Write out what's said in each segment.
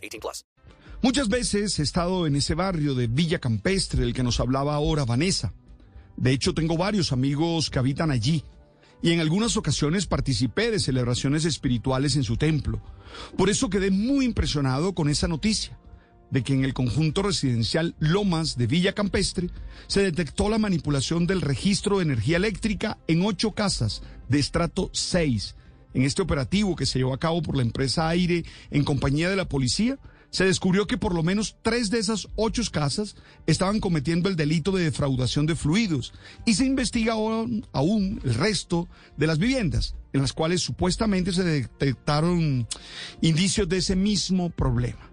18 plus. Muchas veces he estado en ese barrio de Villa Campestre, el que nos hablaba ahora Vanessa. De hecho, tengo varios amigos que habitan allí y en algunas ocasiones participé de celebraciones espirituales en su templo. Por eso quedé muy impresionado con esa noticia de que en el conjunto residencial Lomas de Villa Campestre se detectó la manipulación del registro de energía eléctrica en ocho casas de estrato 6. En este operativo que se llevó a cabo por la empresa Aire en compañía de la policía, se descubrió que por lo menos tres de esas ocho casas estaban cometiendo el delito de defraudación de fluidos y se investiga aún, aún el resto de las viviendas en las cuales supuestamente se detectaron indicios de ese mismo problema.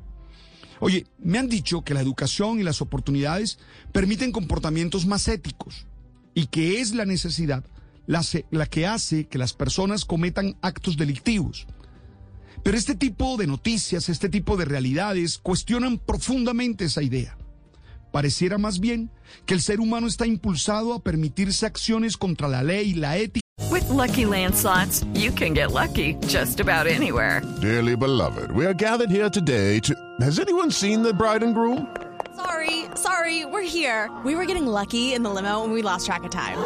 Oye, me han dicho que la educación y las oportunidades permiten comportamientos más éticos y que es la necesidad la, la, que hace que las personas cometan actos delictivos. Pero este tipo de noticias, este tipo de realidades cuestionan profundamente esa idea. Pareciera más bien que el ser humano está impulsado a permitirse acciones contra la ley y la ética. With lucky landslots, you can get lucky just about anywhere. Dearly beloved, we are gathered here today to. Has anyone seen the bride and groom? Sorry, sorry, we're here. We were getting lucky in the limo and we lost track of time.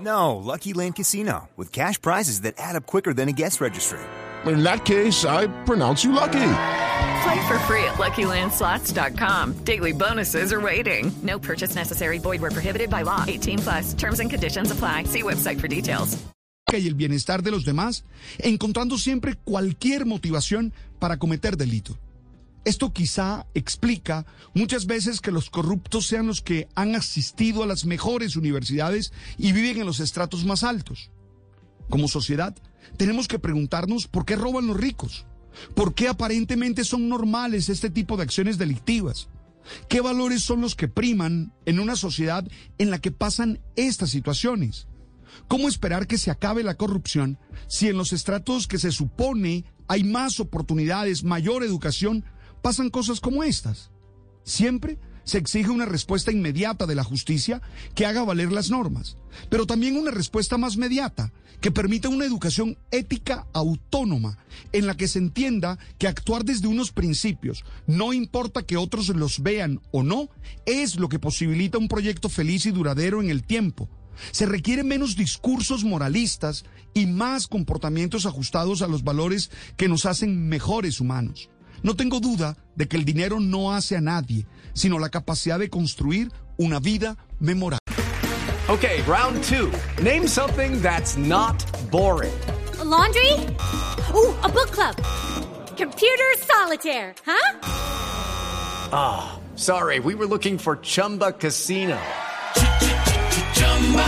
No, Lucky Land Casino, with cash prizes that add up quicker than a guest registry. In that case, I pronounce you lucky. Play for free at LuckyLandSlots.com. Daily bonuses are waiting. No purchase necessary. Void where prohibited by law. 18 plus. Terms and conditions apply. See website for details. Y el bienestar de los demás, encontrando siempre cualquier motivación para cometer delito. Esto quizá explica muchas veces que los corruptos sean los que han asistido a las mejores universidades y viven en los estratos más altos. Como sociedad, tenemos que preguntarnos por qué roban los ricos, por qué aparentemente son normales este tipo de acciones delictivas, qué valores son los que priman en una sociedad en la que pasan estas situaciones. ¿Cómo esperar que se acabe la corrupción si en los estratos que se supone hay más oportunidades, mayor educación, pasan cosas como estas? Siempre se exige una respuesta inmediata de la justicia que haga valer las normas, pero también una respuesta más mediata que permita una educación ética autónoma en la que se entienda que actuar desde unos principios, no importa que otros los vean o no, es lo que posibilita un proyecto feliz y duradero en el tiempo. Se requiere menos discursos moralistas y más comportamientos ajustados a los valores que nos hacen mejores humanos. No tengo duda de que el dinero no hace a nadie, sino la capacidad de construir una vida memorable. Okay, round two. Name something that's not boring. A laundry? Ooh, a book club. Computer solitaire, huh? Ah, oh, sorry, we were looking for Chumba Casino.